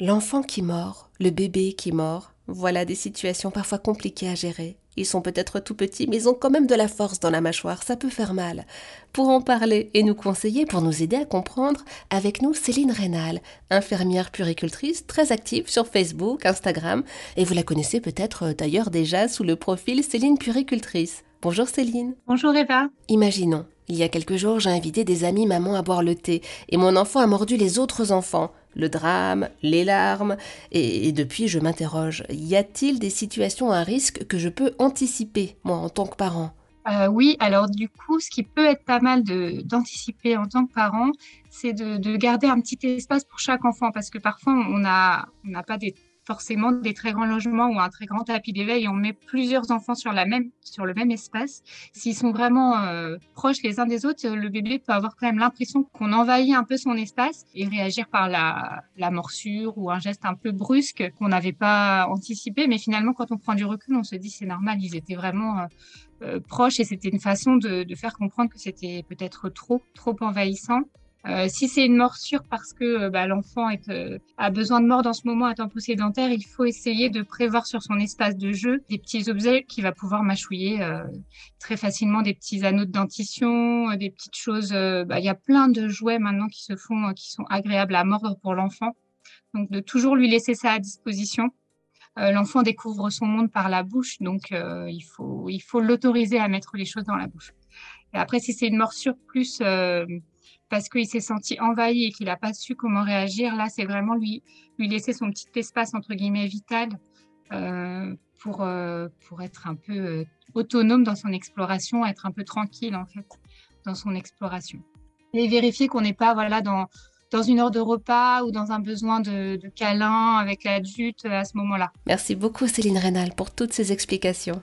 L'enfant qui mord, le bébé qui mord, voilà des situations parfois compliquées à gérer. Ils sont peut-être tout petits, mais ils ont quand même de la force dans la mâchoire, ça peut faire mal. Pour en parler et nous conseiller, pour nous aider à comprendre, avec nous Céline Rénal, infirmière puricultrice très active sur Facebook, Instagram, et vous la connaissez peut-être euh, d'ailleurs déjà sous le profil Céline Puricultrice. Bonjour Céline. Bonjour Eva. Imaginons, il y a quelques jours, j'ai invité des amis maman à boire le thé, et mon enfant a mordu les autres enfants. Le drame, les larmes, et, depuis je m'interroge, y a-t-il des situations à risque que je peux anticiper, moi, en tant que parent? Euh, oui, alors du coup, ce qui peut être pas mal d'anticiper en tant que parent, c'est de, de, garder un petit espace pour chaque enfant, parce que parfois on n'a pas des forcément des très grands logements ou un très grand tapis d'éveil. On met plusieurs enfants sur, la même, sur le même espace. S'ils sont vraiment euh, proches les uns des autres, le bébé peut avoir quand même l'impression qu'on envahit un peu son espace et réagir par la, la morsure ou un geste un peu brusque qu'on n'avait pas anticipé. Mais finalement, quand on prend du recul, on se dit c'est normal, ils étaient vraiment euh, euh, proches et c'était une façon de, de faire comprendre que c'était peut-être trop, trop envahissant. Euh, si c'est une morsure parce que euh, bah, l'enfant euh, a besoin de mordre en ce moment étant poussé dentaire, il faut essayer de prévoir sur son espace de jeu des petits objets qu'il va pouvoir mâchouiller très facilement, des petits anneaux de dentition, des petites choses. Bah, il y a plein de jouets maintenant qui se font, qui sont agréables à mordre pour l'enfant. Donc de toujours lui laisser ça à disposition. l'enfant découvre son monde par la bouche, donc il faut il faut l'autoriser à mettre les choses dans la bouche. Et après, si c'est une morsure plus parce qu'il s'est senti envahi et qu'il n'a pas su comment réagir, là, c'est vraiment lui, laisser son petit espace, entre guillemets, vital euh, pour, euh, pour être un peu euh, autonome dans son exploration, être un peu tranquille, en fait, dans son exploration. Et vérifier qu'on n'est pas voilà, dans, dans une heure de repas ou dans un besoin de, de câlin avec l'adulte à ce moment-là. Merci beaucoup, Céline Rénal, pour toutes ces explications.